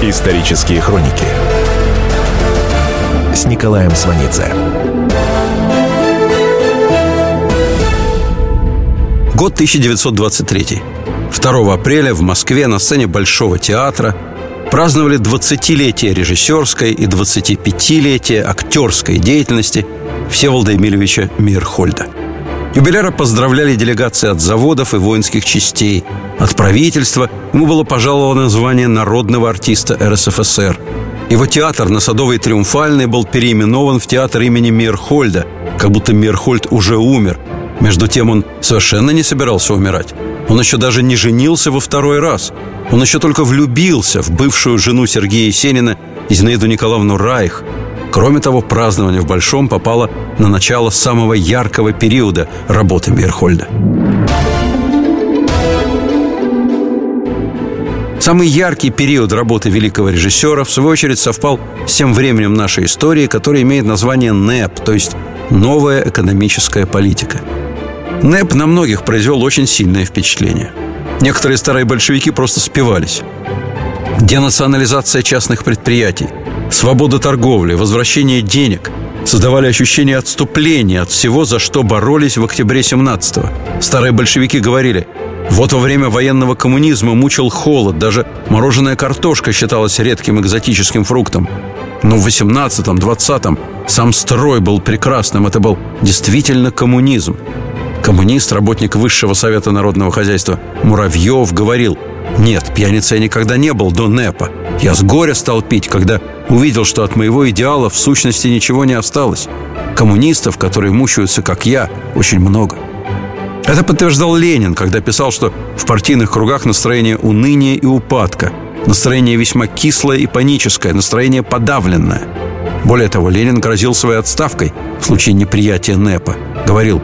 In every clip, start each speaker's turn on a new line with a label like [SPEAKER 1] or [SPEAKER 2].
[SPEAKER 1] Исторические хроники с Николаем Сванидзе.
[SPEAKER 2] Год 1923. 2 апреля в Москве на сцене Большого театра праздновали 20-летие режиссерской и 25-летие актерской деятельности Всеволода Эмильевича Мирхольда. Юбиляра поздравляли делегации от заводов и воинских частей. От правительства ему было пожаловано звание народного артиста РСФСР. Его театр на Садовой Триумфальной был переименован в театр имени Мирхольда, как будто Мирхольд уже умер. Между тем он совершенно не собирался умирать. Он еще даже не женился во второй раз. Он еще только влюбился в бывшую жену Сергея Есенина, Зинаиду Николаевну Райх. Кроме того, празднование в Большом попало на начало самого яркого периода работы Мейерхольда. Самый яркий период работы великого режиссера, в свою очередь, совпал с тем временем нашей истории, которое имеет название НЭП, то есть «Новая экономическая политика». НЭП на многих произвел очень сильное впечатление. Некоторые старые большевики просто спивались. Денационализация частных предприятий, свобода торговли, возвращение денег создавали ощущение отступления от всего, за что боролись в октябре 17-го. Старые большевики говорили, вот во время военного коммунизма мучил холод, даже мороженая картошка считалась редким экзотическим фруктом. Но в 18-м, 20-м сам строй был прекрасным, это был действительно коммунизм. Коммунист, работник Высшего Совета Народного Хозяйства Муравьев говорил «Нет, пьяницей я никогда не был до НЭПа. Я с горя стал пить, когда увидел, что от моего идеала в сущности ничего не осталось. Коммунистов, которые мучаются, как я, очень много». Это подтверждал Ленин, когда писал, что в партийных кругах настроение уныния и упадка, настроение весьма кислое и паническое, настроение подавленное. Более того, Ленин грозил своей отставкой в случае неприятия НЭПа. Говорил,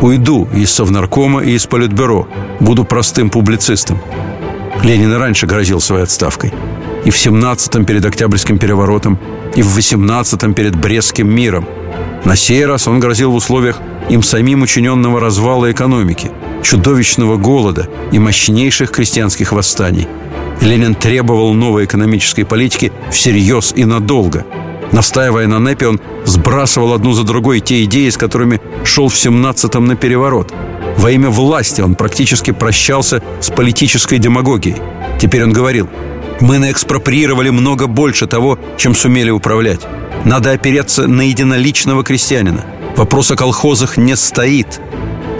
[SPEAKER 2] Уйду из Совнаркома и из Политбюро. Буду простым публицистом. Ленин и раньше грозил своей отставкой. И в 17-м перед Октябрьским переворотом, и в 18-м перед Брестским миром. На сей раз он грозил в условиях им самим учиненного развала экономики, чудовищного голода и мощнейших крестьянских восстаний. Ленин требовал новой экономической политики всерьез и надолго – Настаивая на НЭПе, он сбрасывал одну за другой те идеи, с которыми шел в 17-м на переворот. Во имя власти он практически прощался с политической демагогией. Теперь он говорил, мы наэкспроприировали много больше того, чем сумели управлять. Надо опереться на единоличного крестьянина. Вопрос о колхозах не стоит.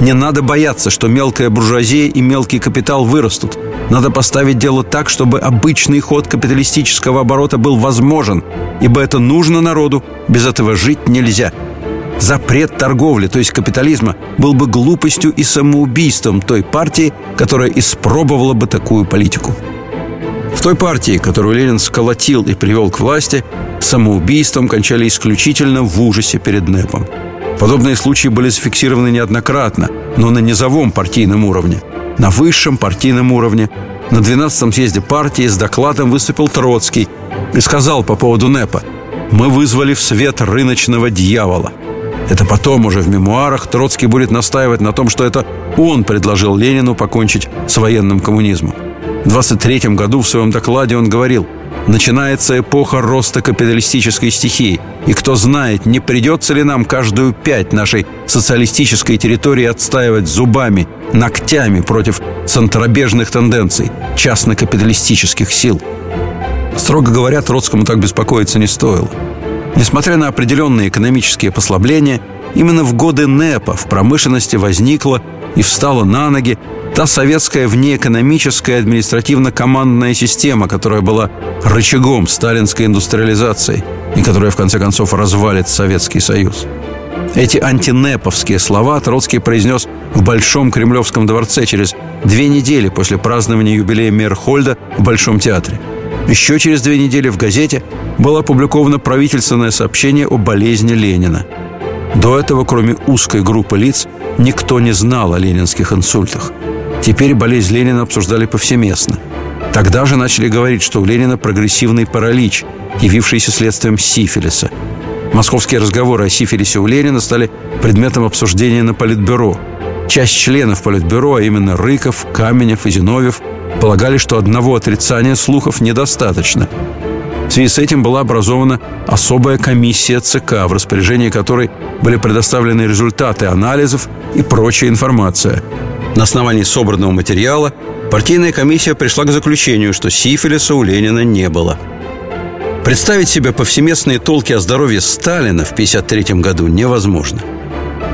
[SPEAKER 2] Не надо бояться, что мелкая буржуазия и мелкий капитал вырастут. Надо поставить дело так, чтобы обычный ход капиталистического оборота был возможен, ибо это нужно народу, без этого жить нельзя. Запрет торговли, то есть капитализма, был бы глупостью и самоубийством той партии, которая испробовала бы такую политику. Той партии, которую Ленин сколотил и привел к власти, самоубийством кончали исключительно в ужасе перед НЭПом. Подобные случаи были зафиксированы неоднократно, но на низовом партийном уровне. На высшем партийном уровне на 12-м съезде партии с докладом выступил Троцкий и сказал по поводу НЭПа «Мы вызвали в свет рыночного дьявола». Это потом уже в мемуарах Троцкий будет настаивать на том, что это он предложил Ленину покончить с военным коммунизмом. В 23 году в своем докладе он говорил – Начинается эпоха роста капиталистической стихии. И кто знает, не придется ли нам каждую пять нашей социалистической территории отстаивать зубами, ногтями против центробежных тенденций частно-капиталистических сил. Строго говоря, Троцкому так беспокоиться не стоило. Несмотря на определенные экономические послабления, именно в годы НЭПа в промышленности возникла и встала на ноги та советская внеэкономическая административно-командная система, которая была рычагом сталинской индустриализации и которая, в конце концов, развалит Советский Союз. Эти антинеповские слова Троцкий произнес в Большом Кремлевском дворце через две недели после празднования юбилея Мерхольда в Большом театре. Еще через две недели в газете было опубликовано правительственное сообщение о болезни Ленина. До этого, кроме узкой группы лиц, никто не знал о ленинских инсультах – Теперь болезнь Ленина обсуждали повсеместно. Тогда же начали говорить, что у Ленина прогрессивный паралич, явившийся следствием сифилиса. Московские разговоры о сифилисе у Ленина стали предметом обсуждения на Политбюро. Часть членов Политбюро, а именно Рыков, Каменев и Зиновьев, полагали, что одного отрицания слухов недостаточно. В связи с этим была образована особая комиссия ЦК, в распоряжении которой были предоставлены результаты анализов и прочая информация. На основании собранного материала партийная комиссия пришла к заключению, что сифилиса у Ленина не было. Представить себе повсеместные толки о здоровье Сталина в 1953 году невозможно.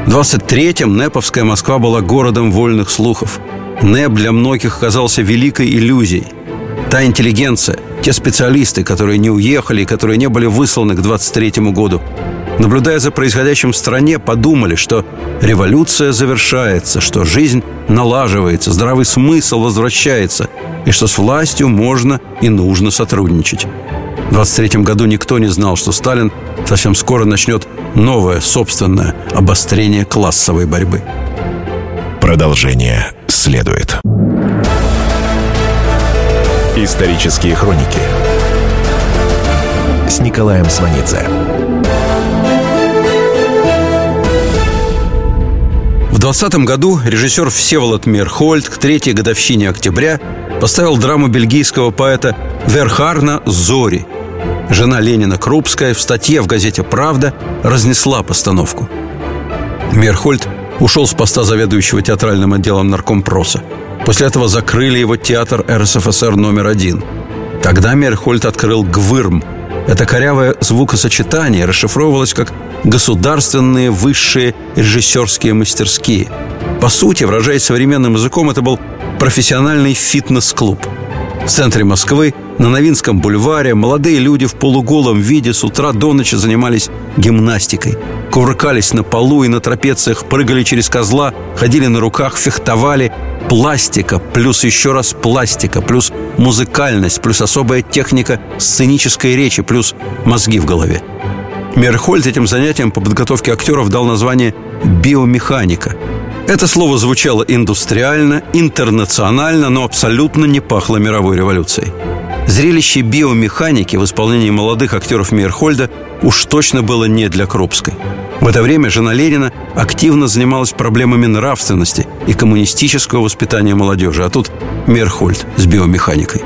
[SPEAKER 2] В 23-м Неповская Москва была городом вольных слухов. НЭП для многих оказался великой иллюзией. Та интеллигенция, те специалисты, которые не уехали и которые не были высланы к 23 году, наблюдая за происходящим в стране, подумали, что революция завершается, что жизнь налаживается, здравый смысл возвращается, и что с властью можно и нужно сотрудничать. В 23 году никто не знал, что Сталин совсем скоро начнет новое собственное обострение классовой борьбы.
[SPEAKER 1] Продолжение следует. Исторические хроники с Николаем Сванидзе.
[SPEAKER 2] В 20 году режиссер Всеволод Мерхольд к третьей годовщине октября поставил драму бельгийского поэта Верхарна «Зори». Жена Ленина Крупская в статье в газете «Правда» разнесла постановку. Мерхольд ушел с поста заведующего театральным отделом наркомпроса. После этого закрыли его театр РСФСР номер один. Тогда Мерхольд открыл «Гвырм». Это корявое звукосочетание расшифровывалось как «государственные высшие режиссерские мастерские». По сути, выражаясь современным языком, это был профессиональный фитнес-клуб. В центре Москвы на Новинском бульваре молодые люди в полуголом виде с утра до ночи занимались гимнастикой. Кувыркались на полу и на трапециях, прыгали через козла, ходили на руках, фехтовали. Пластика, плюс еще раз пластика, плюс музыкальность, плюс особая техника сценической речи, плюс мозги в голове. Мерхольд этим занятием по подготовке актеров дал название «биомеханика». Это слово звучало индустриально, интернационально, но абсолютно не пахло мировой революцией. Зрелище биомеханики в исполнении молодых актеров Мейерхольда уж точно было не для Крупской. В это время жена Ленина активно занималась проблемами нравственности и коммунистического воспитания молодежи, а тут Мейерхольд с биомеханикой.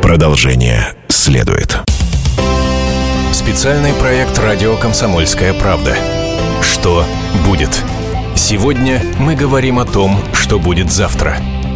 [SPEAKER 1] Продолжение следует.
[SPEAKER 3] Специальный проект «Радио Комсомольская правда». Что будет? Сегодня мы говорим о том, что будет завтра –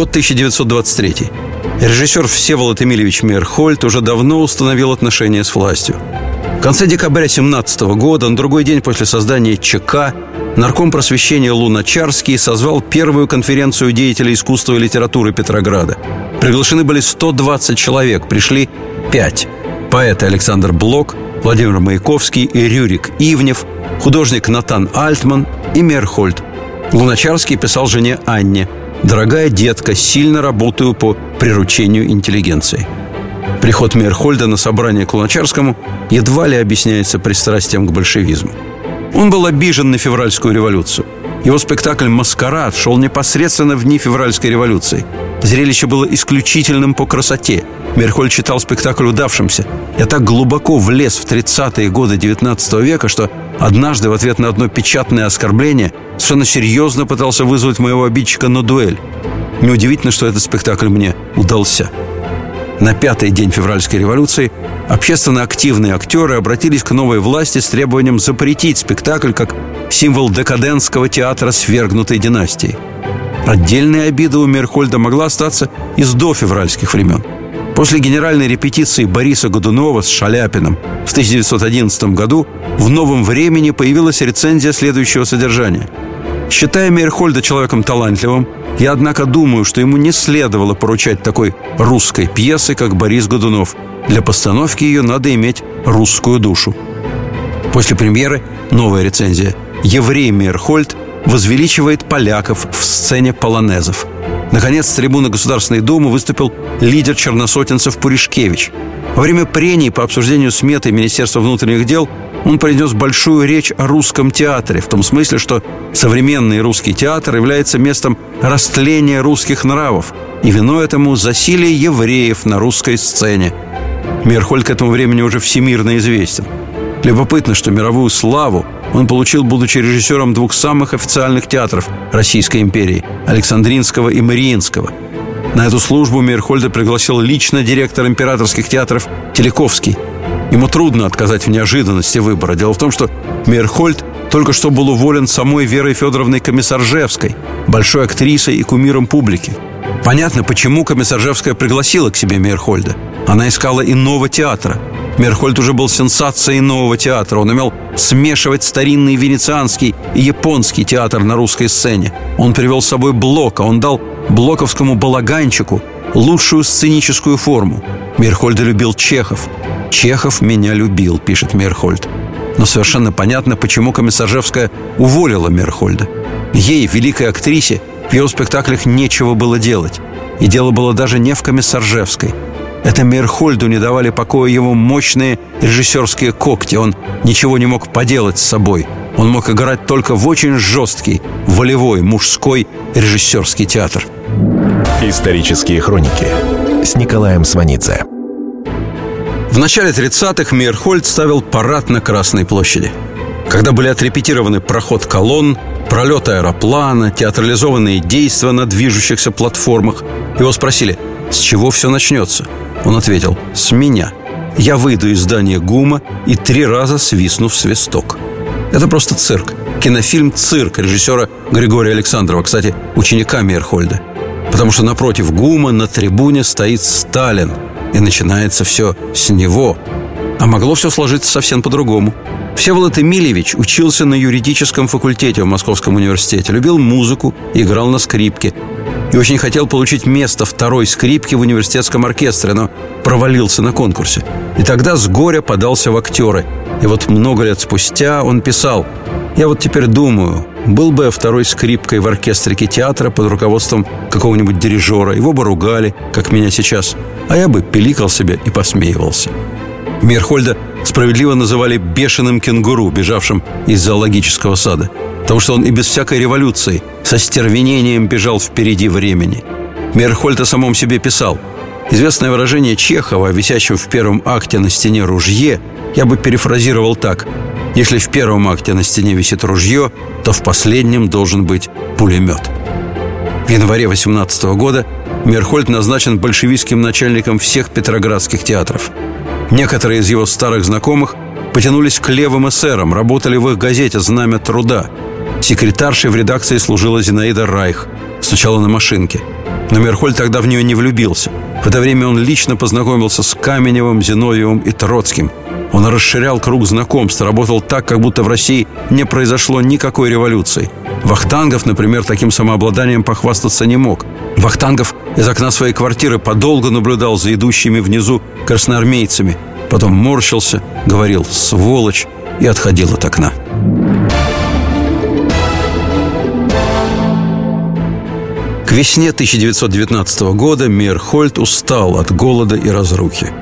[SPEAKER 2] Год 1923. Режиссер Всеволод Эмильевич Мейерхольд уже давно установил отношения с властью. В конце декабря 17 года, на другой день после создания ЧК, нарком просвещения Луначарский созвал первую конференцию деятелей искусства и литературы Петрограда. Приглашены были 120 человек, пришли 5. Поэты Александр Блок, Владимир Маяковский и Рюрик Ивнев, художник Натан Альтман и Мерхольд. Луначарский писал жене Анне – «Дорогая детка, сильно работаю по приручению интеллигенции». Приход Мейерхольда на собрание к Луначарскому едва ли объясняется пристрастием к большевизму. Он был обижен на февральскую революцию. Его спектакль «Маскарад» шел непосредственно в дни февральской революции. Зрелище было исключительным по красоте. Мерхоль читал спектакль удавшимся. Я так глубоко влез в 30-е годы 19 века, что однажды в ответ на одно печатное оскорбление совершенно серьезно пытался вызвать моего обидчика на дуэль. Неудивительно, что этот спектакль мне удался. На пятый день февральской революции общественно активные актеры обратились к новой власти с требованием запретить спектакль как символ декадентского театра свергнутой династии. Отдельная обида у Мерхольда могла остаться из до февральских времен. После генеральной репетиции Бориса Годунова с Шаляпиным в 1911 году в «Новом времени» появилась рецензия следующего содержания – Считая Мейерхольда человеком талантливым, я, однако, думаю, что ему не следовало поручать такой русской пьесы, как Борис Годунов. Для постановки ее надо иметь русскую душу. После премьеры новая рецензия. Еврей Мейерхольд возвеличивает поляков в сцене полонезов. Наконец, с трибуны Государственной Думы выступил лидер черносотенцев Пуришкевич. Во время прений по обсуждению сметы Министерства внутренних дел он произнес большую речь о русском театре, в том смысле, что современный русский театр является местом растления русских нравов, и виной этому засилие евреев на русской сцене. Мерхоль к этому времени уже всемирно известен. Любопытно, что мировую славу он получил, будучи режиссером двух самых официальных театров Российской империи – Александринского и Мариинского. На эту службу Мейерхольда пригласил лично директор императорских театров Телековский. Ему трудно отказать в неожиданности выбора. Дело в том, что Мейерхольд только что был уволен самой Верой Федоровной Комиссаржевской, большой актрисой и кумиром публики. Понятно, почему Комиссаржевская пригласила к себе Мейерхольда. Она искала иного театра – Мерхольд уже был сенсацией нового театра. Он умел смешивать старинный венецианский и японский театр на русской сцене. Он привел с собой Блока. Он дал блоковскому балаганчику лучшую сценическую форму. Мерхольда любил Чехов. «Чехов меня любил», — пишет Мерхольд. Но совершенно понятно, почему Комиссаржевская уволила Мерхольда. Ей, великой актрисе, в его спектаклях нечего было делать. И дело было даже не в Комиссаржевской – это Мирхольду не давали покоя его мощные режиссерские когти. Он ничего не мог поделать с собой. Он мог играть только в очень жесткий, волевой, мужской режиссерский театр.
[SPEAKER 1] Исторические хроники с Николаем Сванидзе.
[SPEAKER 2] В начале 30-х Мейерхольд ставил парад на Красной площади. Когда были отрепетированы проход колонн, пролет аэроплана, театрализованные действия на движущихся платформах, его спросили, с чего все начнется – он ответил «С меня». Я выйду из здания ГУМа и три раза свистну в свисток. Это просто цирк. Кинофильм «Цирк» режиссера Григория Александрова, кстати, ученика Мейерхольда. Потому что напротив ГУМа на трибуне стоит Сталин. И начинается все с него. А могло все сложиться совсем по-другому. Всеволод Эмильевич учился на юридическом факультете в Московском университете, любил музыку, играл на скрипке и очень хотел получить место второй скрипки в университетском оркестре, но провалился на конкурсе. И тогда с горя подался в актеры. И вот много лет спустя он писал «Я вот теперь думаю, был бы я второй скрипкой в оркестрике театра под руководством какого-нибудь дирижера, его бы ругали, как меня сейчас, а я бы пиликал себе и посмеивался». Мирхольда справедливо называли «бешеным кенгуру», бежавшим из зоологического сада – Потому что он и без всякой революции со стервенением бежал впереди времени. Мерхольд о самом себе писал Известное выражение Чехова, висящего в первом акте на стене ружье, я бы перефразировал так. Если в первом акте на стене висит ружье, то в последнем должен быть пулемет. В январе 18 года Мерхольд назначен большевистским начальником всех петроградских театров. Некоторые из его старых знакомых потянулись к левым эсерам, работали в их газете «Знамя труда», Секретаршей в редакции служила Зинаида Райх. Стучала на машинке. Но Мерхоль тогда в нее не влюбился. В это время он лично познакомился с Каменевым, Зиновьевым и Троцким. Он расширял круг знакомств, работал так, как будто в России не произошло никакой революции. Вахтангов, например, таким самообладанием похвастаться не мог. Вахтангов из окна своей квартиры подолго наблюдал за идущими внизу красноармейцами. Потом морщился, говорил «сволочь» и отходил от окна. К весне 1919 года Мейерхольд устал от голода и разрухи.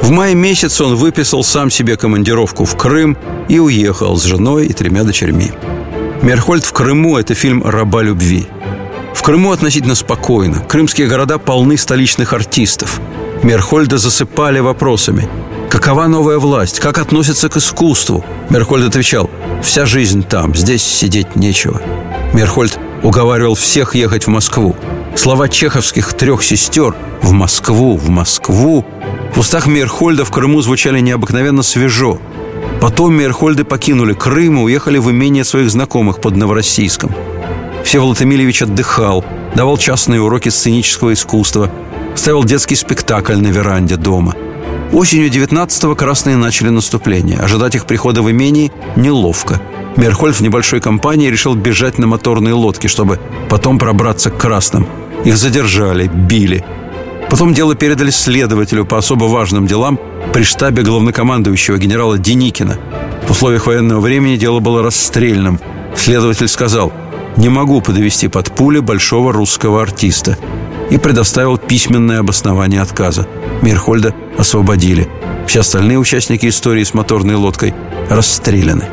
[SPEAKER 2] В мае месяце он выписал сам себе командировку в Крым и уехал с женой и тремя дочерьми. Мерхольд в Крыму – это фильм «Раба любви». В Крыму относительно спокойно. Крымские города полны столичных артистов. Мерхольда засыпали вопросами. Какова новая власть? Как относится к искусству? Мерхольд отвечал, вся жизнь там, здесь сидеть нечего. Мерхольд уговаривал всех ехать в Москву. Слова чеховских трех сестер «в Москву, в Москву» в устах Мейерхольда в Крыму звучали необыкновенно свежо. Потом Мейерхольды покинули Крым и уехали в имение своих знакомых под Новороссийском. Всеволод Эмильевич отдыхал, давал частные уроки сценического искусства, ставил детский спектакль на веранде дома. Осенью 19-го красные начали наступление. Ожидать их прихода в имении неловко – Мерхольд в небольшой компании решил бежать на моторной лодке, чтобы потом пробраться к красным. Их задержали, били. Потом дело передали следователю по особо важным делам при штабе главнокомандующего генерала Деникина. В условиях военного времени дело было расстрельным. Следователь сказал, не могу подвести под пули большого русского артиста и предоставил письменное обоснование отказа. Мирхольда освободили. Все остальные участники истории с моторной лодкой расстреляны.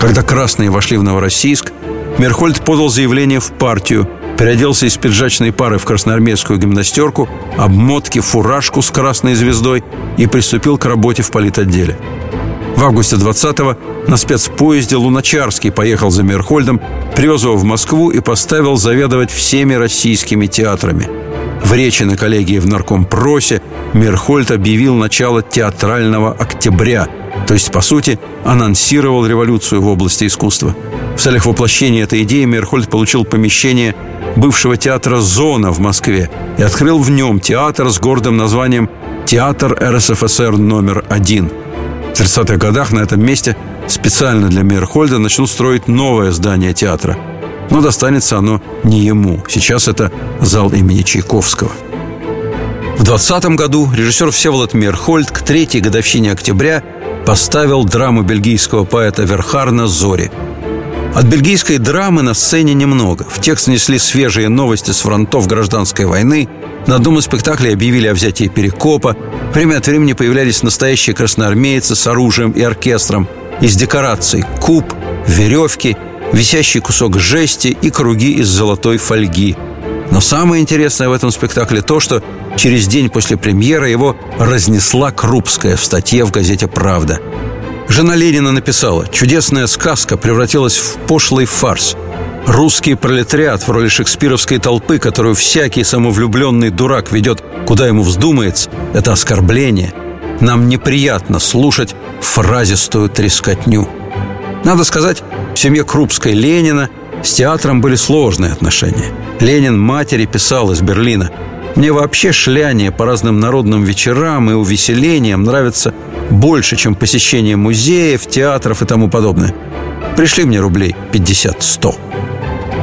[SPEAKER 2] Когда красные вошли в Новороссийск, Мерхольд подал заявление в партию, переоделся из пиджачной пары в красноармейскую гимнастерку, обмотки, фуражку с красной звездой и приступил к работе в политотделе. В августе 20-го на спецпоезде Луначарский поехал за Мерхольдом, привез его в Москву и поставил заведовать всеми российскими театрами. В речи на коллегии в Наркомпросе Мерхольд объявил начало театрального октября, то есть, по сути, анонсировал революцию в области искусства. В целях воплощения этой идеи Мерхольд получил помещение бывшего театра «Зона» в Москве и открыл в нем театр с гордым названием «Театр РСФСР номер один». В 30-х годах на этом месте специально для Мейерхольда начнут строить новое здание театра. Но достанется оно не ему. Сейчас это зал имени Чайковского. В 20 году режиссер Всеволод Мейерхольд к третьей годовщине октября поставил драму бельгийского поэта Верхарна «Зори». От бельгийской драмы на сцене немного. В текст внесли свежие новости с фронтов гражданской войны. На одном из спектаклей объявили о взятии Перекопа. Время от времени появлялись настоящие красноармейцы с оружием и оркестром. Из декораций – куб, веревки, висящий кусок жести и круги из золотой фольги. Но самое интересное в этом спектакле то, что через день после премьеры его разнесла Крупская в статье в газете «Правда». Жена Ленина написала «Чудесная сказка превратилась в пошлый фарс. Русский пролетариат в роли шекспировской толпы, которую всякий самовлюбленный дурак ведет, куда ему вздумается, это оскорбление. Нам неприятно слушать фразистую трескотню». Надо сказать, в семье Крупской Ленина с театром были сложные отношения. Ленин матери писал из Берлина – мне вообще шляние по разным народным вечерам и увеселениям нравится больше, чем посещение музеев, театров и тому подобное. Пришли мне рублей 50-100.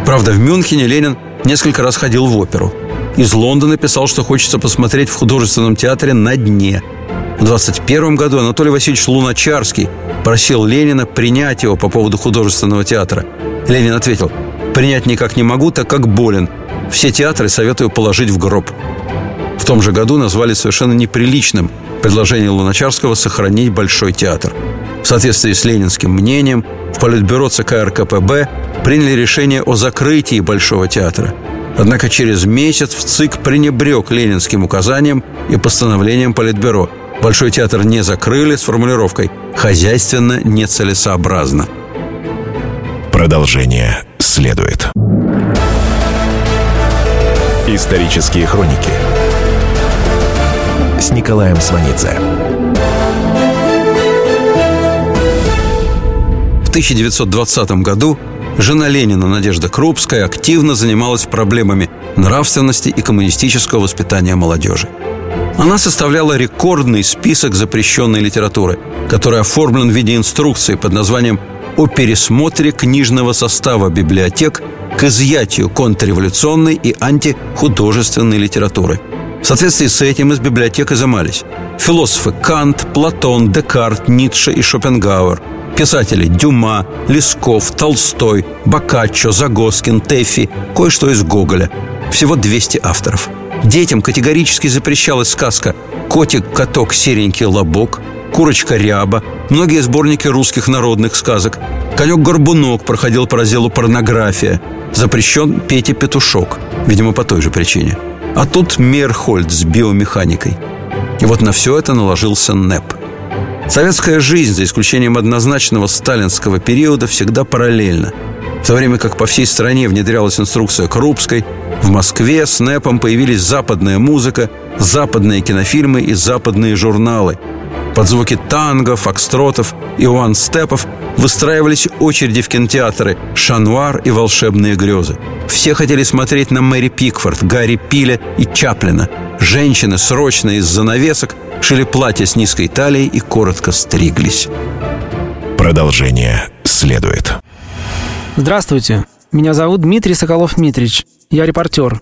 [SPEAKER 2] Правда, в Мюнхене Ленин несколько раз ходил в оперу. Из Лондона писал, что хочется посмотреть в художественном театре «На дне». В 21 году Анатолий Васильевич Луначарский просил Ленина принять его по поводу художественного театра. Ленин ответил, «Принять никак не могу, так как болен – все театры советую положить в гроб. В том же году назвали совершенно неприличным предложение Луначарского сохранить Большой театр. В соответствии с ленинским мнением, в Политбюро ЦК РКПБ приняли решение о закрытии Большого театра. Однако через месяц в ЦИК пренебрег ленинским указанием и постановлением Политбюро. Большой театр не закрыли с формулировкой «хозяйственно нецелесообразно».
[SPEAKER 1] Продолжение следует. Исторические хроники с Николаем Сванидзе.
[SPEAKER 2] В 1920 году жена Ленина Надежда Крупская активно занималась проблемами нравственности и коммунистического воспитания молодежи. Она составляла рекордный список запрещенной литературы, который оформлен в виде инструкции под названием «О пересмотре книжного состава библиотек к изъятию контрреволюционной и антихудожественной литературы. В соответствии с этим из библиотек изымались философы Кант, Платон, Декарт, Ницше и Шопенгауэр, писатели Дюма, Лесков, Толстой, Боккаччо, Загоскин, Тэффи, кое-что из Гоголя. Всего 200 авторов. Детям категорически запрещалась сказка «Котик, каток, серенький лобок», «Курочка ряба», многие сборники русских народных сказок. «Конек-горбунок» проходил по разделу «Порнография», запрещен Петя Петушок, видимо, по той же причине. А тут Мерхольд с биомеханикой. И вот на все это наложился НЭП. Советская жизнь, за исключением однозначного сталинского периода, всегда параллельна. В то время как по всей стране внедрялась инструкция Крупской, в Москве с НЭПом появились западная музыка, западные кинофильмы и западные журналы – под звуки танго, фокстротов и уан-степов выстраивались очереди в кинотеатры «Шануар» и «Волшебные грезы». Все хотели смотреть на Мэри Пикфорд, Гарри Пиля и Чаплина. Женщины срочно из занавесок шили платья с низкой талией и коротко стриглись.
[SPEAKER 1] Продолжение следует.
[SPEAKER 4] Здравствуйте. Меня зовут Дмитрий Соколов-Дмитрич. Я репортер.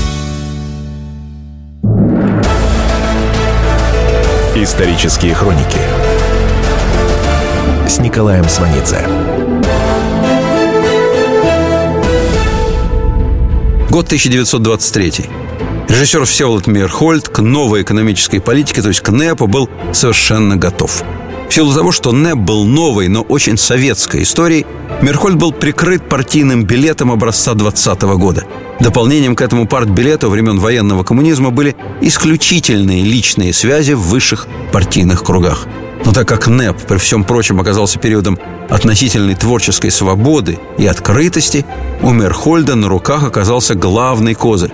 [SPEAKER 1] Исторические хроники с Николаем Сванидзе.
[SPEAKER 2] Год 1923. Режиссер Всеволод Мейерхольд к новой экономической политике, то есть к НЭПу, был совершенно готов. В силу того, что НЭП был новой, но очень советской историей, Мирхольд был прикрыт партийным билетом образца 20 года. Дополнением к этому партбилету времен военного коммунизма были исключительные личные связи в высших партийных кругах. Но так как НЭП, при всем прочем, оказался периодом относительной творческой свободы и открытости, у Мерхольда на руках оказался главный козырь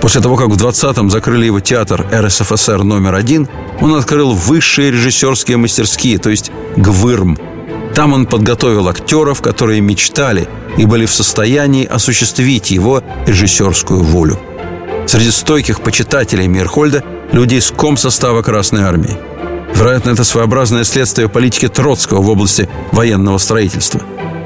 [SPEAKER 2] После того, как в 20-м закрыли его театр РСФСР номер один, он открыл высшие режиссерские мастерские, то есть ГВИРМ. Там он подготовил актеров, которые мечтали и были в состоянии осуществить его режиссерскую волю. Среди стойких почитателей Мирхольда люди из комсостава Красной Армии. Вероятно, это своеобразное следствие политики Троцкого в области военного строительства.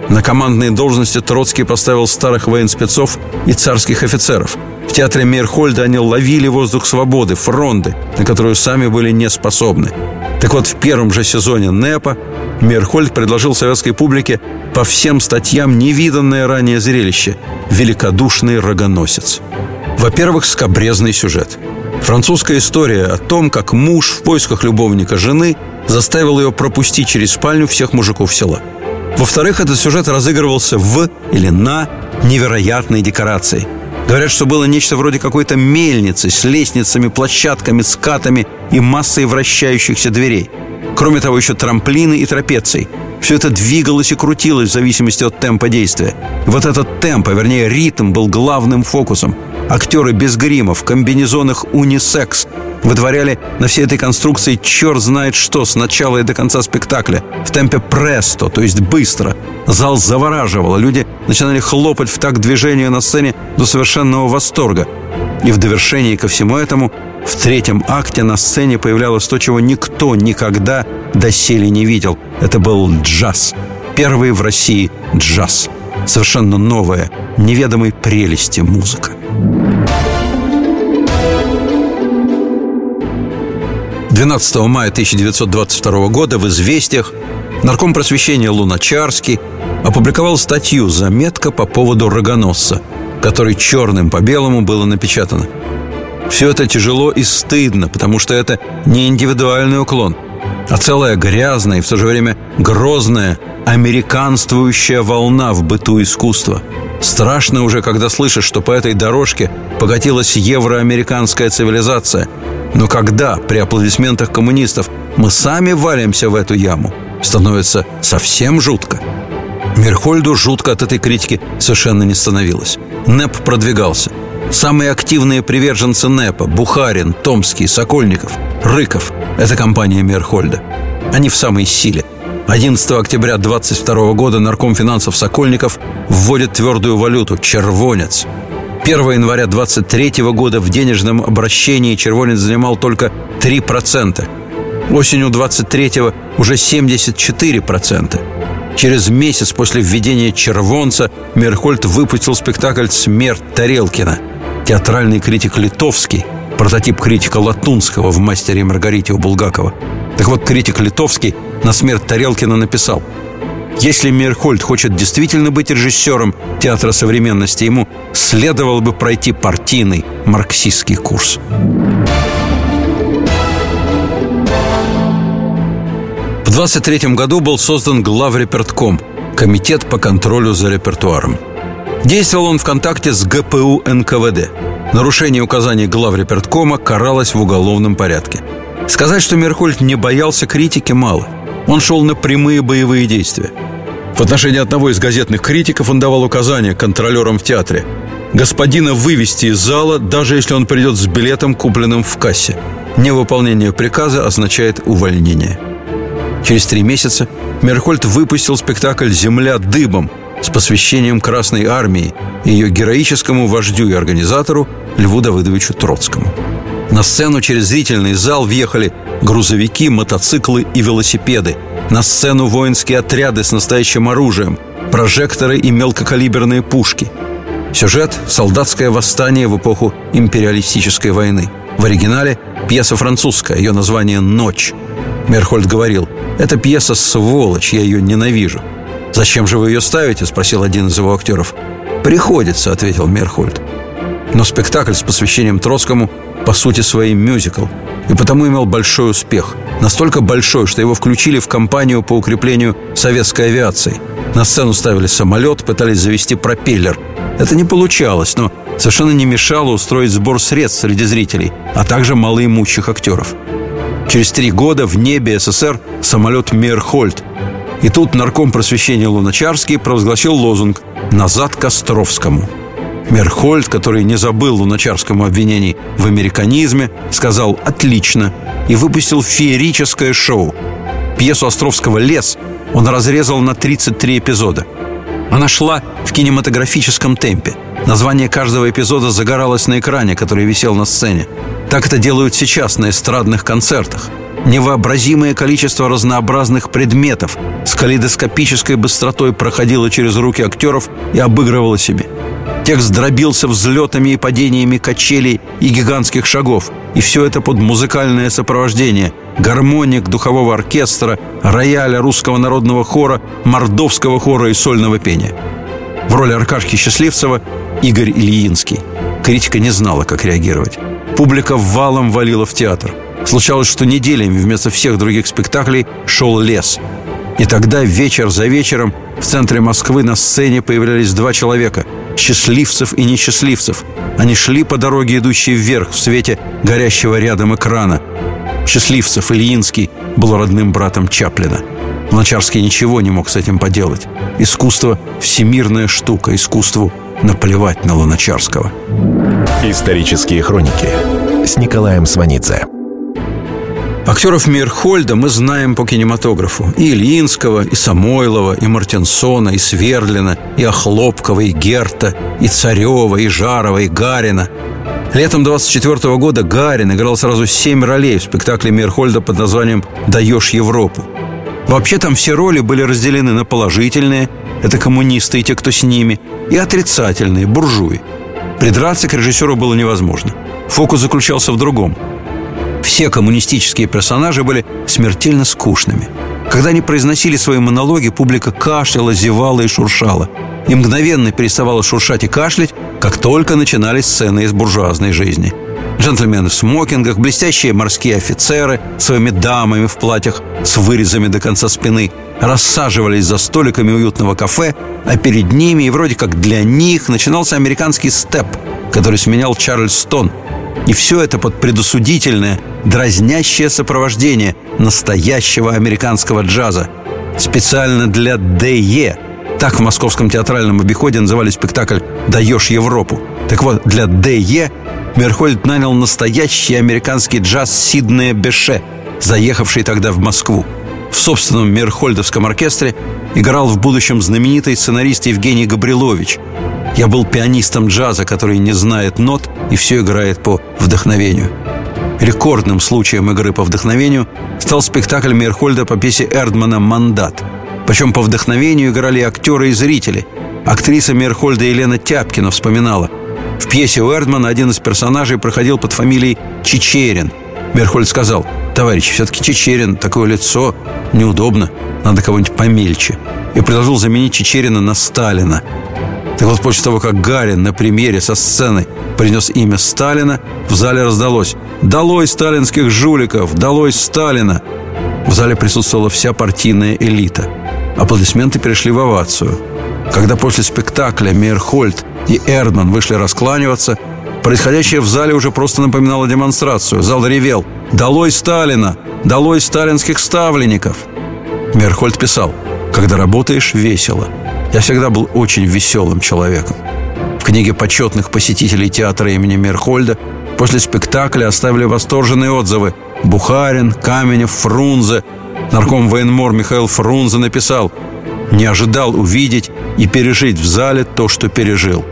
[SPEAKER 2] На командные должности Троцкий поставил старых военспецов и царских офицеров – в театре Мейерхольда они ловили воздух свободы, фронды, на которую сами были не способны. Так вот, в первом же сезоне НЭПа Мейерхольд предложил советской публике по всем статьям невиданное ранее зрелище – «Великодушный рогоносец». Во-первых, скобрезный сюжет. Французская история о том, как муж в поисках любовника жены заставил ее пропустить через спальню всех мужиков села. Во-вторых, этот сюжет разыгрывался в или на невероятной декорации – Говорят, что было нечто вроде какой-то мельницы с лестницами, площадками, скатами и массой вращающихся дверей. Кроме того, еще трамплины и трапеции. Все это двигалось и крутилось в зависимости от темпа действия. Вот этот темп, а вернее ритм, был главным фокусом. Актеры без грима, в комбинезонах унисекс, вытворяли на всей этой конструкции черт знает что с начала и до конца спектакля. В темпе престо, то есть быстро. Зал завораживал, люди начинали хлопать в такт движению на сцене до совершенного восторга. И в довершении ко всему этому в третьем акте на сцене появлялось то, чего никто никогда доселе не видел. Это был джаз. Первый в России джаз. Совершенно новая, неведомой прелести музыка. 12 мая 1922 года в «Известиях» нарком просвещения Луначарский опубликовал статью «Заметка по поводу рогоносца», который черным по белому было напечатано. Все это тяжело и стыдно, потому что это не индивидуальный уклон, а целая грязная и в то же время грозная американствующая волна в быту искусства. Страшно уже, когда слышишь, что по этой дорожке покатилась евроамериканская цивилизация. Но когда при аплодисментах коммунистов мы сами валимся в эту яму, становится совсем жутко. Мирхольду жутко от этой критики совершенно не становилось. НЭП продвигался. Самые активные приверженцы НЭПа – Бухарин, Томский, Сокольников, Рыков – это компания Мирхольда. Они в самой силе – 11 октября 22 года нарком финансов Сокольников вводит твердую валюту – червонец. 1 января 23 года в денежном обращении червонец занимал только 3%. Осенью 23-го уже 74%. Через месяц после введения червонца Мерхольд выпустил спектакль «Смерть Тарелкина». Театральный критик Литовский, прототип критика Латунского в «Мастере и Маргарите» у Булгакова. Так вот, критик Литовский на смерть Тарелкина написал если Мирхольд хочет действительно быть режиссером театра современности, ему следовало бы пройти партийный марксистский курс. В 23 году был создан главрепертком – Комитет по контролю за репертуаром. Действовал он в контакте с ГПУ НКВД. Нарушение указаний главреперткома каралось в уголовном порядке. Сказать, что Мерхольд не боялся критики, мало – он шел на прямые боевые действия. В отношении одного из газетных критиков он давал указания контролерам в театре. Господина вывести из зала, даже если он придет с билетом, купленным в кассе. Невыполнение приказа означает увольнение. Через три месяца Мерхольд выпустил спектакль «Земля дыбом» с посвящением Красной Армии и ее героическому вождю и организатору Льву Давыдовичу Троцкому. На сцену через зрительный зал въехали грузовики, мотоциклы и велосипеды. На сцену воинские отряды с настоящим оружием, прожекторы и мелкокалиберные пушки. Сюжет – солдатское восстание в эпоху империалистической войны. В оригинале – пьеса французская, ее название «Ночь». Мерхольд говорил, «Это пьеса сволочь, я ее ненавижу». «Зачем же вы ее ставите?» – спросил один из его актеров. «Приходится», – ответил Мерхольд. Но спектакль с посвящением Троцкому по сути своей мюзикл, и потому имел большой успех. Настолько большой, что его включили в кампанию по укреплению советской авиации. На сцену ставили самолет, пытались завести пропеллер. Это не получалось, но совершенно не мешало устроить сбор средств среди зрителей, а также малоимущих актеров. Через три года в небе СССР самолет Мейерхольд. И тут нарком просвещения Луначарский провозгласил лозунг «Назад к Островскому». Мерхольд, который не забыл Луначарскому обвинений в американизме, сказал «отлично» и выпустил феерическое шоу. Пьесу Островского «Лес» он разрезал на 33 эпизода. Она шла в кинематографическом темпе. Название каждого эпизода загоралось на экране, который висел на сцене. Так это делают сейчас на эстрадных концертах. Невообразимое количество разнообразных предметов с калейдоскопической быстротой проходило через руки актеров и обыгрывало себе – Текст дробился взлетами и падениями качелей и гигантских шагов. И все это под музыкальное сопровождение. Гармоник духового оркестра, рояля русского народного хора, мордовского хора и сольного пения. В роли Аркашки Счастливцева Игорь Ильинский. Критика не знала, как реагировать. Публика валом валила в театр. Случалось, что неделями вместо всех других спектаклей шел лес. И тогда вечер за вечером в центре Москвы на сцене появлялись два человека – счастливцев и несчастливцев. Они шли по дороге, идущей вверх, в свете горящего рядом экрана. Счастливцев Ильинский был родным братом Чаплина. Луначарский ничего не мог с этим поделать. Искусство – всемирная штука, искусству наплевать на Луначарского.
[SPEAKER 1] Исторические хроники с Николаем Сванидзе.
[SPEAKER 2] Актеров Мирхольда мы знаем по кинематографу. И Ильинского, и Самойлова, и Мартинсона, и Свердлина, и Охлопкова, и Герта, и Царева, и Жарова, и Гарина. Летом 24 года Гарин играл сразу семь ролей в спектакле Мирхольда под названием «Даешь Европу». Вообще там все роли были разделены на положительные – это коммунисты и те, кто с ними, и отрицательные – буржуи. Придраться к режиссеру было невозможно. Фокус заключался в другом – все коммунистические персонажи были смертельно скучными. Когда они произносили свои монологи, публика кашляла, зевала и шуршала. И мгновенно переставала шуршать и кашлять, как только начинались сцены из буржуазной жизни. Джентльмены в смокингах, блестящие морские офицеры своими дамами в платьях с вырезами до конца спины рассаживались за столиками уютного кафе, а перед ними и вроде как для них начинался американский степ, который сменял Чарльз Стон – и все это под предосудительное, дразнящее сопровождение настоящего американского джаза. Специально для ДЕ. Так в московском театральном обиходе называли спектакль «Даешь Европу». Так вот, для ДЕ Мерхольд нанял настоящий американский джаз Сиднея Беше, заехавший тогда в Москву. В собственном Мерхольдовском оркестре играл в будущем знаменитый сценарист Евгений Габрилович – я был пианистом джаза, который не знает нот и все играет по вдохновению. Рекордным случаем игры по вдохновению стал спектакль Мейерхольда по пьесе Эрдмана «Мандат». Причем по вдохновению играли актеры и зрители. Актриса Мейерхольда Елена Тяпкина вспоминала. В пьесе у Эрдмана один из персонажей проходил под фамилией Чечерин. Мерхольд сказал, товарищ, все-таки Чечерин, такое лицо, неудобно, надо кого-нибудь помельче. И предложил заменить Чечерина на Сталина. Так вот, после того, как Гарин на премьере со сцены принес имя Сталина, в зале раздалось «Долой сталинских жуликов! Долой Сталина!» В зале присутствовала вся партийная элита. Аплодисменты перешли в овацию. Когда после спектакля Мейерхольд и Эрдман вышли раскланиваться, происходящее в зале уже просто напоминало демонстрацию. Зал ревел «Долой Сталина! Долой сталинских ставленников!» Мейерхольд писал «Когда работаешь, весело – я всегда был очень веселым человеком. В книге почетных посетителей театра имени Мерхольда После спектакля оставили восторженные отзывы. Бухарин, Каменев, Фрунзе. Нарком военмор Михаил Фрунзе написал «Не ожидал увидеть и пережить в зале то, что пережил».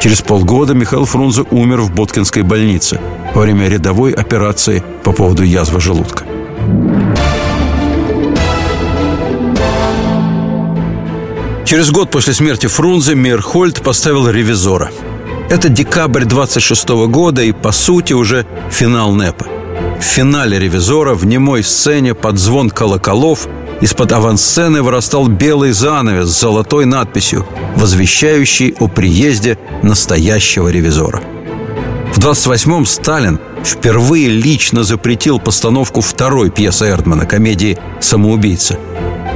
[SPEAKER 2] Через полгода Михаил Фрунзе умер в Боткинской больнице во время рядовой операции по поводу язвы желудка. Через год после смерти Фрунзе Мейерхольд поставил ревизора. Это декабрь 26 года и, по сути, уже финал НЭПа. В финале «Ревизора» в немой сцене под звон колоколов из-под авансцены вырастал белый занавес с золотой надписью, возвещающий о приезде настоящего ревизора. В 28-м Сталин впервые лично запретил постановку второй пьесы Эрдмана, комедии «Самоубийца».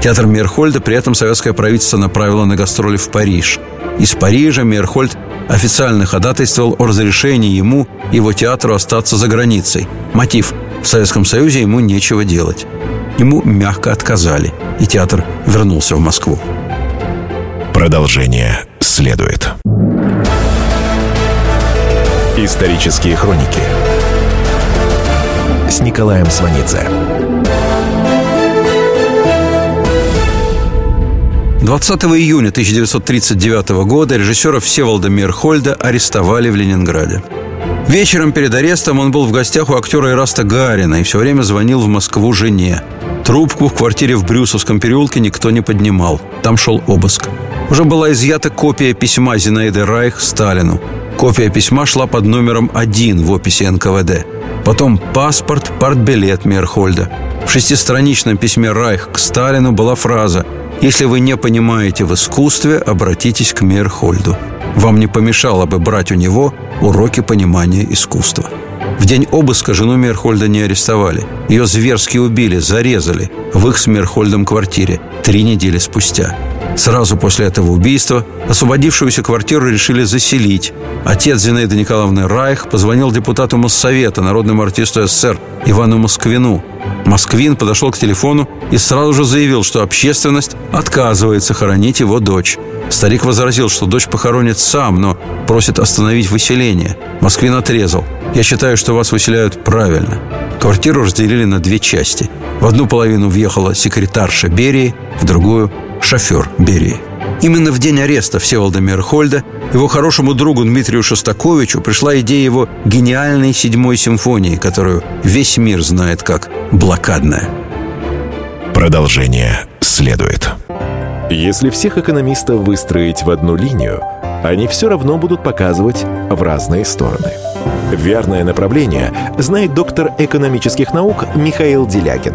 [SPEAKER 2] Театр Мейерхольда при этом советское правительство направило на гастроли в Париж. Из Парижа Мейерхольд официально ходатайствовал о разрешении ему и его театру остаться за границей. Мотив – в Советском Союзе ему нечего делать. Ему мягко отказали, и театр вернулся в Москву.
[SPEAKER 1] Продолжение следует. Исторические хроники с Николаем Сванидзе.
[SPEAKER 2] 20 июня 1939 года режиссера Всеволода Мирхольда арестовали в Ленинграде. Вечером перед арестом он был в гостях у актера Ираста Гарина и все время звонил в Москву жене. Трубку в квартире в Брюсовском переулке никто не поднимал. Там шел обыск. Уже была изъята копия письма Зинаиды Райх Сталину. Копия письма шла под номером один в описи НКВД. Потом паспорт, партбилет Мерхольда. В шестистраничном письме Райх к Сталину была фраза если вы не понимаете в искусстве, обратитесь к Мейерхольду. Вам не помешало бы брать у него уроки понимания искусства. В день обыска жену Мейерхольда не арестовали. Ее зверски убили, зарезали в их с Мейерхольдом квартире три недели спустя. Сразу после этого убийства освободившуюся квартиру решили заселить. Отец Зинаиды Николаевны Райх позвонил депутату Моссовета, народному артисту СССР Ивану Москвину. Москвин подошел к телефону и сразу же заявил, что общественность отказывается хоронить его дочь. Старик возразил, что дочь похоронит сам, но просит остановить выселение. Москвин отрезал. «Я считаю, что вас выселяют правильно». Квартиру разделили на две части. В одну половину въехала секретарша Берии, в другую – шофер Берии. Именно в день ареста Всеволода Мерхольда его хорошему другу Дмитрию Шостаковичу пришла идея его гениальной седьмой симфонии, которую весь мир знает как «блокадная».
[SPEAKER 1] Продолжение следует.
[SPEAKER 3] Если всех экономистов выстроить в одну линию, они все равно будут показывать в разные стороны. Верное направление знает доктор экономических наук Михаил Делягин.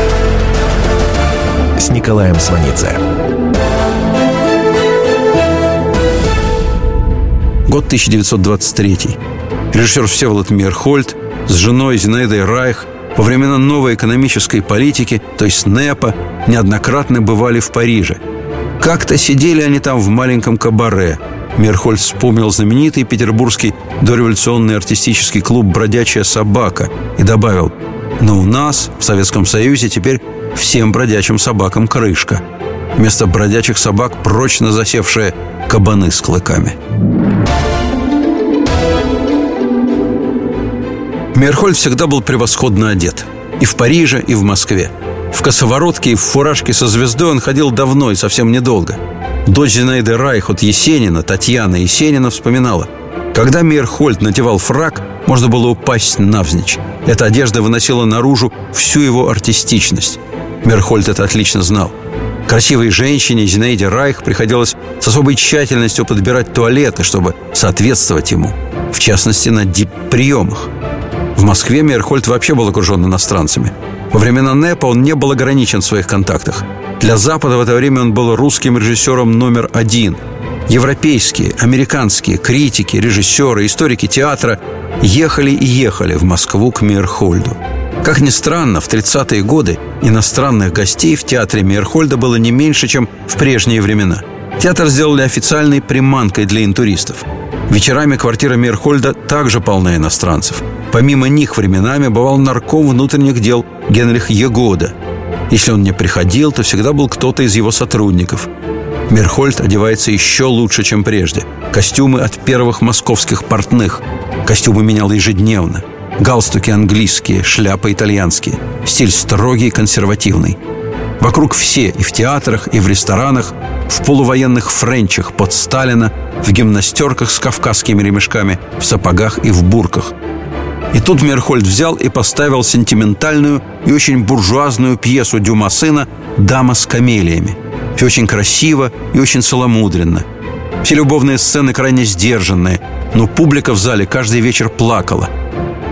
[SPEAKER 1] с Николаем Сванидзе.
[SPEAKER 2] Год 1923. Режиссер Всеволод Мирхольд с женой Зинаидой Райх во времена новой экономической политики, то есть НЭПа, неоднократно бывали в Париже. Как-то сидели они там в маленьком кабаре. Мерхольд вспомнил знаменитый петербургский дореволюционный артистический клуб «Бродячая собака» и добавил «Но у нас, в Советском Союзе, теперь всем бродячим собакам крышка». Вместо бродячих собак прочно засевшие кабаны с клыками. Мейерхольд всегда был превосходно одет. И в Париже, и в Москве. В косоворотке и в фуражке со звездой он ходил давно и совсем недолго. Дочь Зинаиды Райх от Есенина, Татьяна Есенина, вспоминала. Когда Мейерхольд надевал фраг, можно было упасть навзничь. Эта одежда выносила наружу всю его артистичность. Мейерхольд это отлично знал. Красивой женщине Зинаиде Райх приходилось с особой тщательностью подбирать туалеты, чтобы соответствовать ему. В частности, на дип-приемах – в Москве Мейерхольд вообще был окружен иностранцами. Во времена НЭПа он не был ограничен в своих контактах. Для Запада в это время он был русским режиссером номер один. Европейские, американские критики, режиссеры, историки театра ехали и ехали в Москву к Мейерхольду. Как ни странно, в 30-е годы иностранных гостей в театре Мейерхольда было не меньше, чем в прежние времена. Театр сделали официальной приманкой для интуристов. Вечерами квартира Мейерхольда также полна иностранцев. Помимо них временами бывал нарком внутренних дел Генрих Егода. Если он не приходил, то всегда был кто-то из его сотрудников – Мерхольд одевается еще лучше, чем прежде. Костюмы от первых московских портных. Костюмы менял ежедневно. Галстуки английские, шляпы итальянские. Стиль строгий консервативный. Вокруг все, и в театрах, и в ресторанах, в полувоенных френчах под Сталина, в гимнастерках с кавказскими ремешками, в сапогах и в бурках. И тут Мерхольд взял и поставил сентиментальную и очень буржуазную пьесу Дюма сына «Дама с камелиями», все очень красиво и очень целомудренно. Все любовные сцены крайне сдержанные, но публика в зале каждый вечер плакала.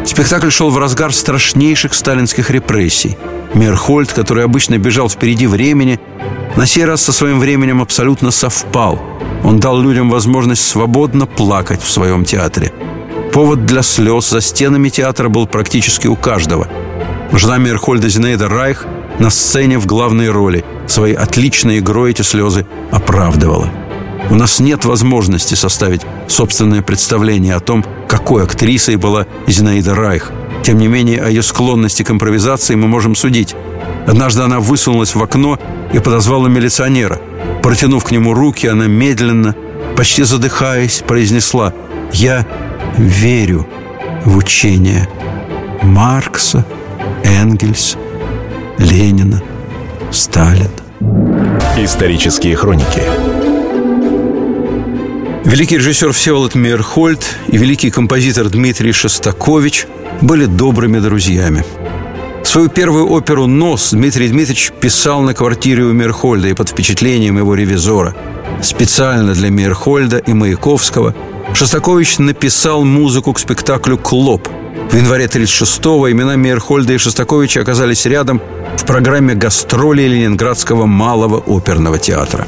[SPEAKER 2] Спектакль шел в разгар страшнейших сталинских репрессий. Мерхольд, который обычно бежал впереди времени, на сей раз со своим временем абсолютно совпал. Он дал людям возможность свободно плакать в своем театре. Повод для слез за стенами театра был практически у каждого. Жена Мерхольда Зинаида Райх на сцене в главной роли – своей отличной игрой эти слезы оправдывала. У нас нет возможности составить собственное представление о том, какой актрисой была Зинаида Райх. Тем не менее, о ее склонности к импровизации мы можем судить. Однажды она высунулась в окно и подозвала милиционера. Протянув к нему руки, она медленно, почти задыхаясь, произнесла «Я верю в учение Маркса, Энгельса, Ленина, Сталин».
[SPEAKER 1] Исторические хроники
[SPEAKER 2] Великий режиссер Всеволод Мейерхольд и великий композитор Дмитрий Шостакович были добрыми друзьями. Свою первую оперу «Нос» Дмитрий Дмитриевич писал на квартире у Мейерхольда и под впечатлением его ревизора. Специально для Мейерхольда и Маяковского Шостакович написал музыку к спектаклю «Клоп», в январе 1936-го имена Мейерхольда и Шостаковича оказались рядом в программе гастролей Ленинградского малого оперного театра.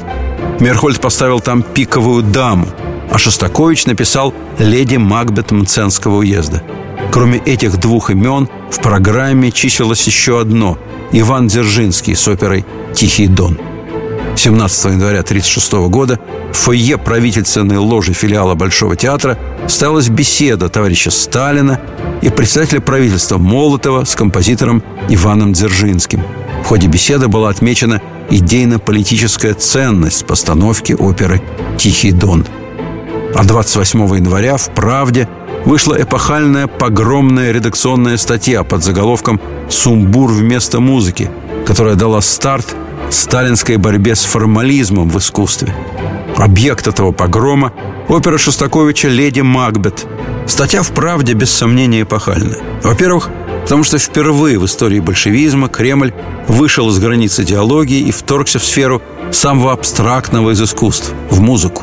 [SPEAKER 2] Мейерхольд поставил там «Пиковую даму», а Шостакович написал «Леди Макбет Мценского уезда». Кроме этих двух имен в программе числилось еще одно – Иван Дзержинский с оперой «Тихий дон». 17 января 1936 года в фойе правительственной ложи филиала Большого театра сталась беседа товарища Сталина и председателя правительства Молотова с композитором Иваном Дзержинским. В ходе беседы была отмечена идейно-политическая ценность постановки оперы «Тихий дон». А 28 января в «Правде» вышла эпохальная погромная редакционная статья под заголовком «Сумбур вместо музыки», которая дала старт сталинской борьбе с формализмом в искусстве. Объект этого погрома – опера Шостаковича «Леди Макбет». Статья в «Правде» без сомнения эпохальная. Во-первых, потому что впервые в истории большевизма Кремль вышел из границ идеологии и вторгся в сферу самого абстрактного из искусств – в музыку.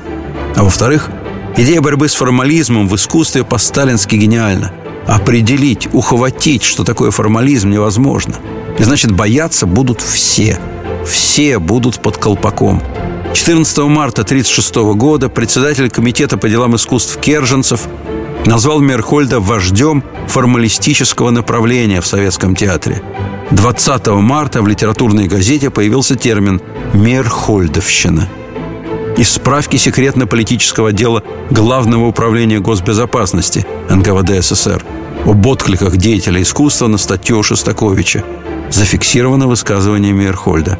[SPEAKER 2] А во-вторых, идея борьбы с формализмом в искусстве по-сталински гениальна. Определить, ухватить, что такое формализм, невозможно. И значит, бояться будут все – все будут под колпаком. 14 марта 1936 года председатель Комитета по делам искусств Керженцев назвал Мерхольда вождем формалистического направления в Советском театре. 20 марта в литературной газете появился термин «мерхольдовщина». Из справки секретно-политического отдела Главного управления госбезопасности НКВД СССР об откликах деятелей искусства на статью Шостаковича зафиксировано высказывание Мейерхольда.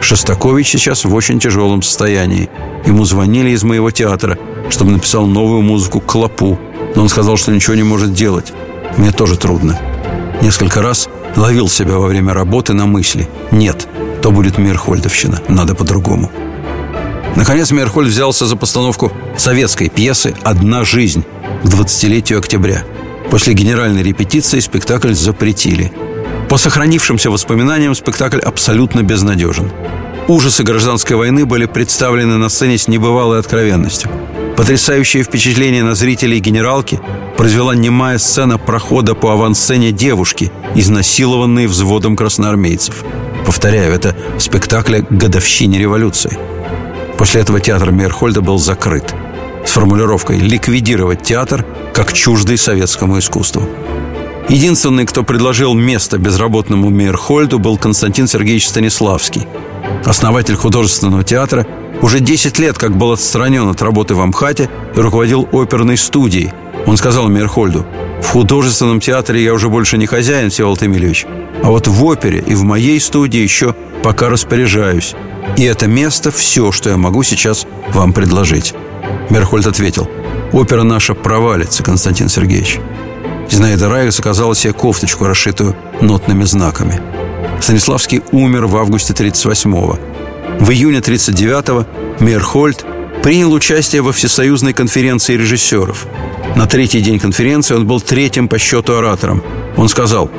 [SPEAKER 2] Шостакович сейчас в очень тяжелом состоянии. Ему звонили из моего театра, чтобы написал новую музыку к клопу, но он сказал, что ничего не может делать. Мне тоже трудно. Несколько раз ловил себя во время работы на мысли. Нет, то будет Мирхольдовщина, надо по-другому. Наконец Мирхольд взялся за постановку советской пьесы «Одна жизнь» к 20-летию октября. После генеральной репетиции спектакль запретили – по сохранившимся воспоминаниям, спектакль абсолютно безнадежен. Ужасы гражданской войны были представлены на сцене с небывалой откровенностью. Потрясающее впечатление на зрителей генералки произвела немая сцена прохода по авансцене девушки, изнасилованной взводом красноармейцев. Повторяю, это спектакль годовщине революции. После этого театр Мейерхольда был закрыт с формулировкой «ликвидировать театр как чуждый советскому искусству». Единственный, кто предложил место безработному Мейерхольду, был Константин Сергеевич Станиславский, основатель художественного театра, уже 10 лет как был отстранен от работы в Амхате и руководил оперной студией. Он сказал Мейерхольду, «В художественном театре я уже больше не хозяин, Всеволод Эмильевич, а вот в опере и в моей студии еще пока распоряжаюсь. И это место – все, что я могу сейчас вам предложить». Мерхольд ответил, «Опера наша провалится, Константин Сергеевич». Зинаида Райга заказала себе кофточку, расшитую нотными знаками. Станиславский умер в августе 38-го. В июне 39-го Мейерхольд принял участие во Всесоюзной конференции режиссеров. На третий день конференции он был третьим по счету оратором. Он сказал,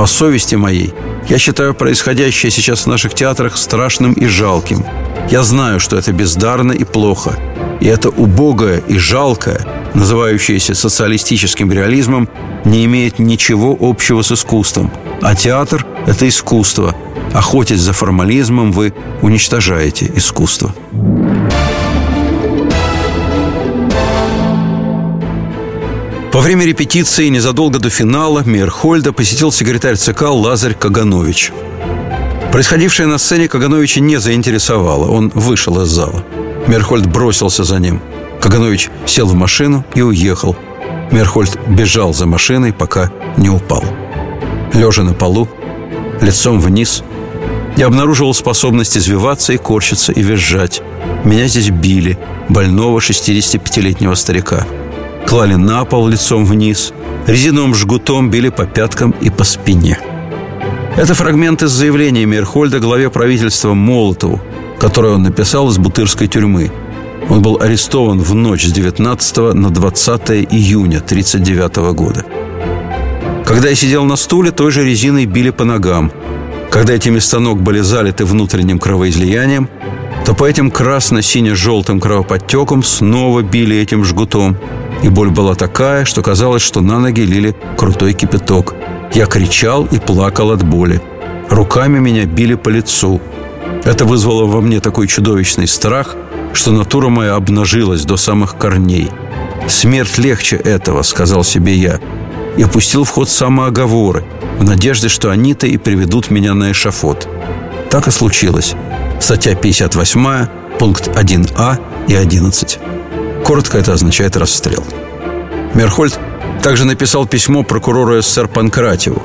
[SPEAKER 2] «По совести моей, я считаю происходящее сейчас в наших театрах страшным и жалким. Я знаю, что это бездарно и плохо. И это убогое и жалкое, называющееся социалистическим реализмом, не имеет ничего общего с искусством. А театр – это искусство. Охотясь за формализмом, вы уничтожаете искусство. Во время репетиции незадолго до финала Мейерхольда посетил секретарь ЦК Лазарь Каганович. Происходившее на сцене Кагановича не заинтересовало. Он вышел из зала. Мерхольд бросился за ним. Каганович сел в машину и уехал. Мерхольд бежал за машиной, пока не упал. Лежа на полу, лицом вниз, я обнаруживал способность извиваться и корчиться и визжать. Меня здесь били, больного 65-летнего старика. Клали на пол лицом вниз, резиновым жгутом били по пяткам и по спине. Это фрагмент из заявления Мерхольда главе правительства Молотову, которое он написал из Бутырской тюрьмы. Он был арестован в ночь с 19 на 20 июня 1939 года. Когда я сидел на стуле, той же резиной били по ногам. Когда эти места ног были залиты внутренним кровоизлиянием, то по этим красно-сине-желтым кровоподтекам снова били этим жгутом. И боль была такая, что казалось, что на ноги лили крутой кипяток. Я кричал и плакал от боли. Руками меня били по лицу. Это вызвало во мне такой чудовищный страх, что натура моя обнажилась до самых корней. «Смерть легче этого», — сказал себе я, и опустил в ход самооговоры, в надежде, что они-то и приведут меня на эшафот. Так и случилось. Статья 58, пункт 1а и 11. Коротко это означает расстрел. Мерхольд также написал письмо прокурору СССР Панкратеву.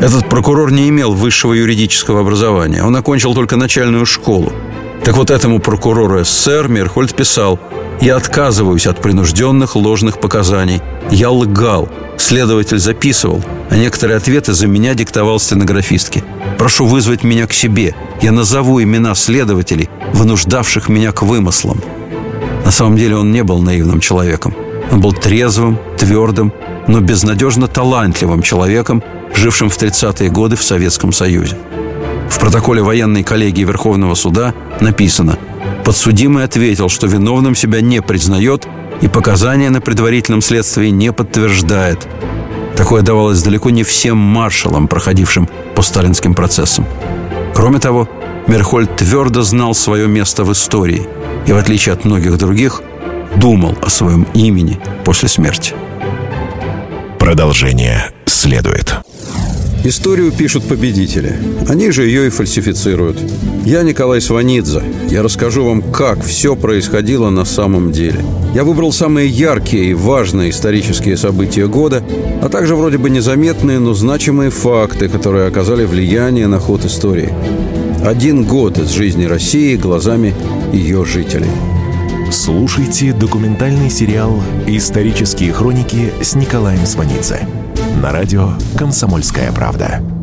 [SPEAKER 2] Этот прокурор не имел высшего юридического образования. Он окончил только начальную школу. Так вот этому прокурору СССР Мерхольд писал «Я отказываюсь от принужденных ложных показаний. Я лгал. Следователь записывал, а некоторые ответы за меня диктовал стенографистке. Прошу вызвать меня к себе. Я назову имена следователей, вынуждавших меня к вымыслам». На самом деле он не был наивным человеком. Он был трезвым, твердым, но безнадежно талантливым человеком, жившим в 30-е годы в Советском Союзе. В протоколе военной коллегии Верховного суда написано «Подсудимый ответил, что виновным себя не признает и показания на предварительном следствии не подтверждает». Такое давалось далеко не всем маршалам, проходившим по сталинским процессам. Кроме того, Мерхольд твердо знал свое место в истории и, в отличие от многих других, думал о своем имени после смерти.
[SPEAKER 3] Продолжение следует.
[SPEAKER 2] Историю пишут победители. Они же ее и фальсифицируют. Я Николай Сванидзе. Я расскажу вам, как все происходило на самом деле. Я выбрал самые яркие и важные исторические события года, а также вроде бы незаметные, но значимые факты, которые оказали влияние на ход истории. Один год из жизни России глазами ее жителей.
[SPEAKER 3] Слушайте документальный сериал «Исторические хроники» с Николаем Сванидзе на радио «Комсомольская правда».